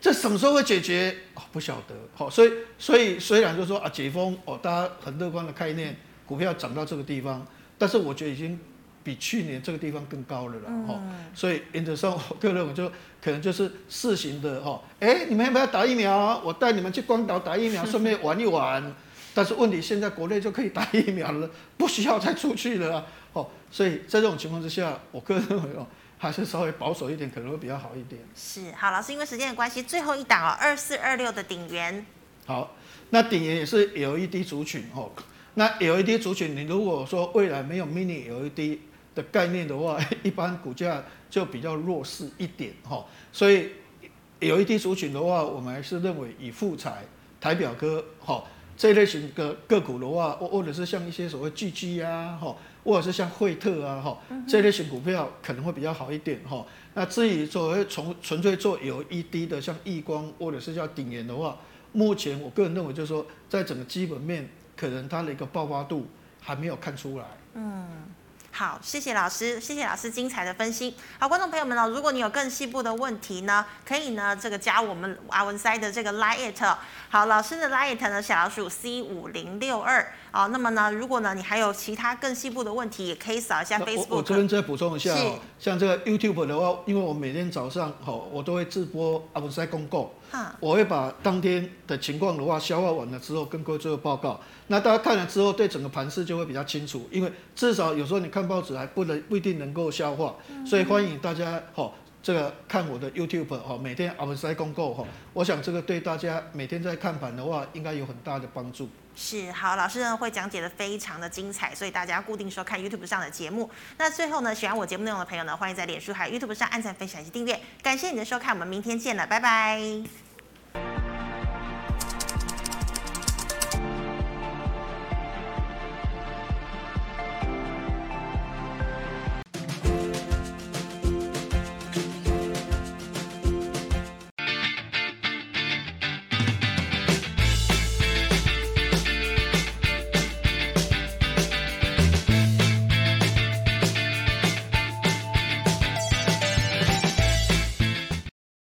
这什么时候会解决？哦，不晓得。好，所以所以虽然就说啊解封哦，大家很乐观的概念，股票涨到这个地方。但是我觉得已经比去年这个地方更高了啦。哦，嗯、所以原则上我个人我就可能就是试行的哈，哎，你们要不要打疫苗？我带你们去关岛打疫苗，顺便玩一玩。但是问题现在国内就可以打疫苗了，不需要再出去了哦。所以在这种情况之下，我个人认为哦，还是稍微保守一点可能会比较好一点。是，好，老师，因为时间的关系，最后一档哦，二四二六的鼎元。好，那鼎元也是 LED 族群哦。那 LED 族群，你如果说未来没有 Mini LED 的概念的话，一般股价就比较弱势一点哈。所以 LED 族群的话，我们还是认为以富彩、台表哥哈这一类型的个股的话，或或者是像一些所谓巨基啊哈，或者是像惠特啊哈这类型股票可能会比较好一点哈。那至于所谓从纯粹做 LED 的，像亿光或者是叫鼎元的话，目前我个人认为就是说，在整个基本面。可能它的一个爆发度还没有看出来。嗯，好，谢谢老师，谢谢老师精彩的分析。好，观众朋友们呢，如果你有更细部的问题呢，可以呢这个加我们阿文塞的这个 Line。好，老师的 Line 呢小老鼠 C 五零六二。好，那么呢，如果呢你还有其他更细部的问题，也可以扫一下 Facebook。我我这边再补充一下，是像这个 YouTube 的话，因为我每天早上好，我都会直播阿文塞公告。我会把当天的情况的话消化完了之后，跟各位做个报告。那大家看了之后，对整个盘势就会比较清楚。因为至少有时候你看报纸还不能不一定能够消化，所以欢迎大家哈，这个看我的 YouTube 哈，每天阿文师公告哈。我想这个对大家每天在看盘的话，应该有很大的帮助。是，好，老师呢会讲解的非常的精彩，所以大家固定收看 YouTube 上的节目。那最后呢，喜欢我节目内容的朋友呢，欢迎在脸书还有 YouTube 上按赞、分享以及订阅。感谢你的收看，我们明天见了，拜拜。